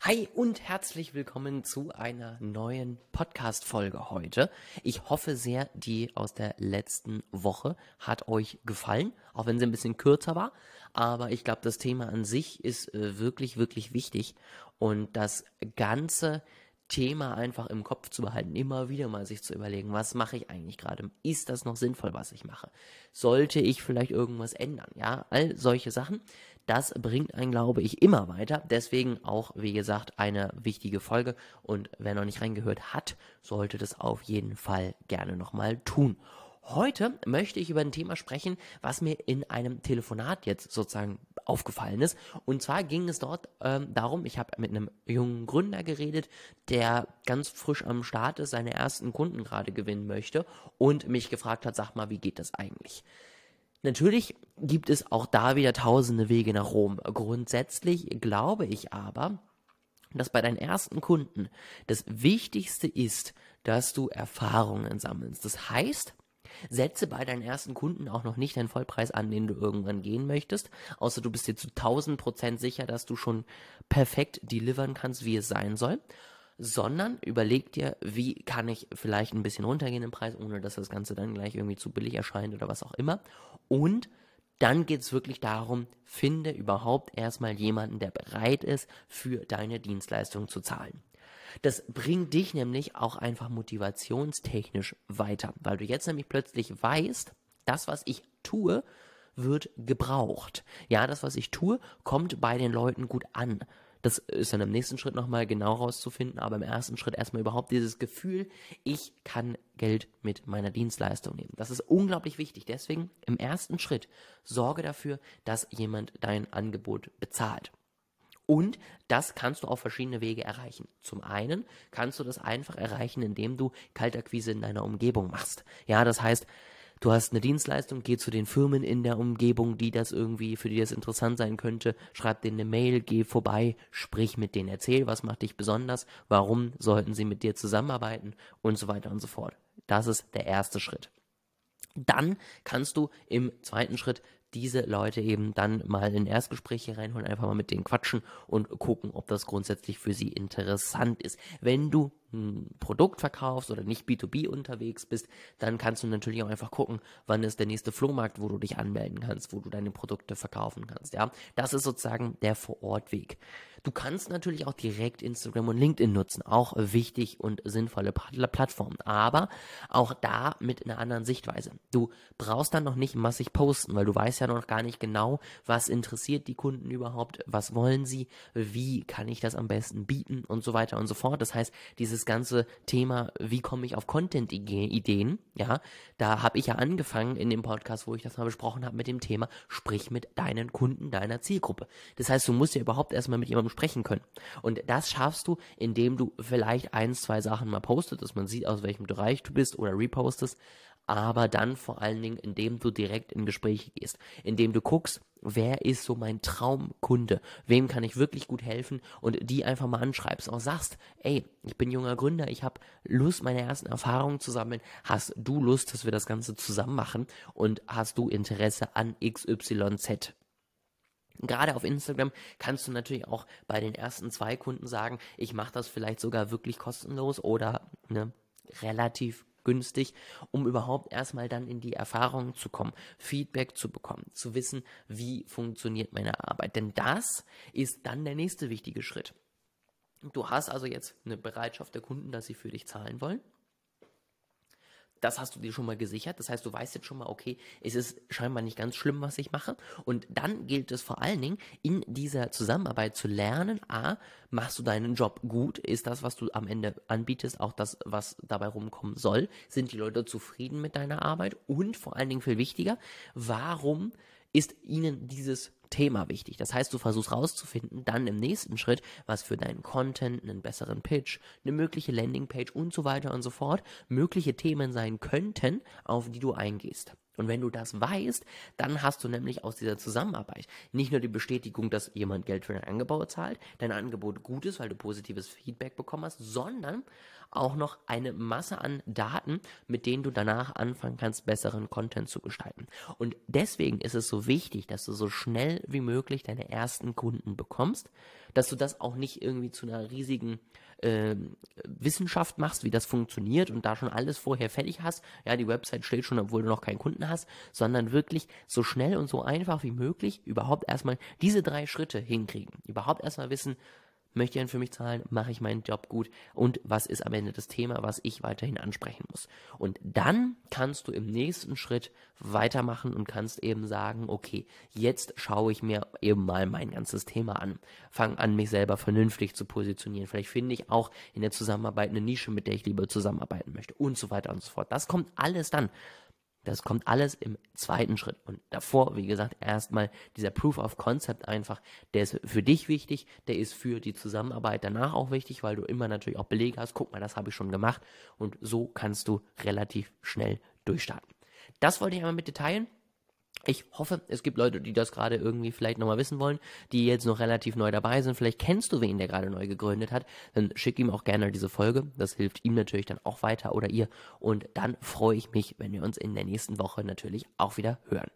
Hi und herzlich willkommen zu einer neuen Podcast-Folge heute. Ich hoffe sehr, die aus der letzten Woche hat euch gefallen, auch wenn sie ein bisschen kürzer war. Aber ich glaube, das Thema an sich ist äh, wirklich, wirklich wichtig. Und das Ganze Thema einfach im Kopf zu behalten, immer wieder mal sich zu überlegen, was mache ich eigentlich gerade? Ist das noch sinnvoll, was ich mache? Sollte ich vielleicht irgendwas ändern? Ja, all solche Sachen. Das bringt einen, glaube ich, immer weiter. Deswegen auch, wie gesagt, eine wichtige Folge. Und wer noch nicht reingehört hat, sollte das auf jeden Fall gerne nochmal tun. Heute möchte ich über ein Thema sprechen, was mir in einem Telefonat jetzt sozusagen aufgefallen ist. Und zwar ging es dort ähm, darum, ich habe mit einem jungen Gründer geredet, der ganz frisch am Start ist, seine ersten Kunden gerade gewinnen möchte und mich gefragt hat, sag mal, wie geht das eigentlich? Natürlich gibt es auch da wieder tausende Wege nach Rom. Grundsätzlich glaube ich aber, dass bei deinen ersten Kunden das Wichtigste ist, dass du Erfahrungen sammelst. Das heißt, Setze bei deinen ersten Kunden auch noch nicht den Vollpreis an, den du irgendwann gehen möchtest, außer du bist dir zu 1000 Prozent sicher, dass du schon perfekt delivern kannst, wie es sein soll, sondern überleg dir, wie kann ich vielleicht ein bisschen runtergehen im Preis, ohne dass das Ganze dann gleich irgendwie zu billig erscheint oder was auch immer. Und dann geht es wirklich darum, finde überhaupt erstmal jemanden, der bereit ist, für deine Dienstleistung zu zahlen. Das bringt dich nämlich auch einfach motivationstechnisch weiter, weil du jetzt nämlich plötzlich weißt, das, was ich tue, wird gebraucht. Ja, das, was ich tue, kommt bei den Leuten gut an. Das ist dann im nächsten Schritt nochmal genau rauszufinden, aber im ersten Schritt erstmal überhaupt dieses Gefühl, ich kann Geld mit meiner Dienstleistung nehmen. Das ist unglaublich wichtig. Deswegen im ersten Schritt sorge dafür, dass jemand dein Angebot bezahlt. Und das kannst du auf verschiedene Wege erreichen. Zum einen kannst du das einfach erreichen, indem du Kaltakquise in deiner Umgebung machst. Ja, das heißt, du hast eine Dienstleistung, geh zu den Firmen in der Umgebung, die das irgendwie, für die das interessant sein könnte, schreib denen eine Mail, geh vorbei, sprich mit denen, erzähl, was macht dich besonders, warum sollten sie mit dir zusammenarbeiten und so weiter und so fort. Das ist der erste Schritt. Dann kannst du im zweiten Schritt diese Leute eben dann mal in Erstgespräche reinholen, einfach mal mit denen quatschen und gucken, ob das grundsätzlich für sie interessant ist. Wenn du Produkt verkaufst oder nicht B2B unterwegs bist, dann kannst du natürlich auch einfach gucken, wann ist der nächste Flohmarkt, wo du dich anmelden kannst, wo du deine Produkte verkaufen kannst. Ja, das ist sozusagen der Vorortweg. Du kannst natürlich auch direkt Instagram und LinkedIn nutzen, auch wichtig und sinnvolle Plattformen, aber auch da mit einer anderen Sichtweise. Du brauchst dann noch nicht massig posten, weil du weißt ja noch gar nicht genau, was interessiert die Kunden überhaupt, was wollen sie, wie kann ich das am besten bieten und so weiter und so fort. Das heißt, dieses ganze Thema, wie komme ich auf Content-Ideen, ja, da habe ich ja angefangen in dem Podcast, wo ich das mal besprochen habe mit dem Thema, sprich mit deinen Kunden, deiner Zielgruppe. Das heißt, du musst ja überhaupt erstmal mit jemandem sprechen können. Und das schaffst du, indem du vielleicht ein, zwei Sachen mal postest, dass man sieht, aus welchem Bereich du bist oder repostest, aber dann vor allen Dingen, indem du direkt in Gespräche gehst, indem du guckst, wer ist so mein Traumkunde, wem kann ich wirklich gut helfen? Und die einfach mal anschreibst, auch sagst, ey, ich bin junger Gründer, ich habe Lust, meine ersten Erfahrungen zu sammeln, hast du Lust, dass wir das Ganze zusammen machen? Und hast du Interesse an XYZ? Gerade auf Instagram kannst du natürlich auch bei den ersten zwei Kunden sagen, ich mache das vielleicht sogar wirklich kostenlos oder ne, relativ günstig, um überhaupt erstmal dann in die Erfahrung zu kommen, Feedback zu bekommen, zu wissen, wie funktioniert meine Arbeit. Denn das ist dann der nächste wichtige Schritt. Du hast also jetzt eine Bereitschaft der Kunden, dass sie für dich zahlen wollen. Das hast du dir schon mal gesichert. Das heißt, du weißt jetzt schon mal, okay, es ist scheinbar nicht ganz schlimm, was ich mache. Und dann gilt es vor allen Dingen, in dieser Zusammenarbeit zu lernen, a, machst du deinen Job gut? Ist das, was du am Ende anbietest, auch das, was dabei rumkommen soll? Sind die Leute zufrieden mit deiner Arbeit? Und vor allen Dingen viel wichtiger, warum ist ihnen dieses Thema wichtig. Das heißt, du versuchst rauszufinden, dann im nächsten Schritt, was für deinen Content, einen besseren Pitch, eine mögliche Landingpage und so weiter und so fort mögliche Themen sein könnten, auf die du eingehst. Und wenn du das weißt, dann hast du nämlich aus dieser Zusammenarbeit nicht nur die Bestätigung, dass jemand Geld für dein Angebot zahlt, dein Angebot gut ist, weil du positives Feedback bekommen hast, sondern auch noch eine Masse an Daten, mit denen du danach anfangen kannst, besseren Content zu gestalten. Und deswegen ist es so wichtig, dass du so schnell wie möglich deine ersten Kunden bekommst, dass du das auch nicht irgendwie zu einer riesigen äh, Wissenschaft machst, wie das funktioniert und da schon alles vorher fertig hast, ja, die Website steht schon, obwohl du noch keinen Kunden hast, sondern wirklich so schnell und so einfach wie möglich überhaupt erstmal diese drei Schritte hinkriegen. Überhaupt erstmal wissen, möchte jemand für mich zahlen, mache ich meinen Job gut und was ist am Ende das Thema, was ich weiterhin ansprechen muss. Und dann kannst du im nächsten Schritt weitermachen und kannst eben sagen, okay, jetzt schaue ich mir eben mal mein ganzes Thema an, fange an, mich selber vernünftig zu positionieren. Vielleicht finde ich auch in der Zusammenarbeit eine Nische, mit der ich lieber zusammenarbeiten möchte und so weiter und so fort. Das kommt alles dann. Das kommt alles im zweiten Schritt. Und davor, wie gesagt, erstmal dieser Proof of Concept einfach, der ist für dich wichtig, der ist für die Zusammenarbeit danach auch wichtig, weil du immer natürlich auch Belege hast, guck mal, das habe ich schon gemacht. Und so kannst du relativ schnell durchstarten. Das wollte ich einmal mit dir teilen. Ich hoffe, es gibt Leute, die das gerade irgendwie vielleicht nochmal wissen wollen, die jetzt noch relativ neu dabei sind. Vielleicht kennst du wen, der gerade neu gegründet hat. Dann schick ihm auch gerne diese Folge. Das hilft ihm natürlich dann auch weiter oder ihr. Und dann freue ich mich, wenn wir uns in der nächsten Woche natürlich auch wieder hören.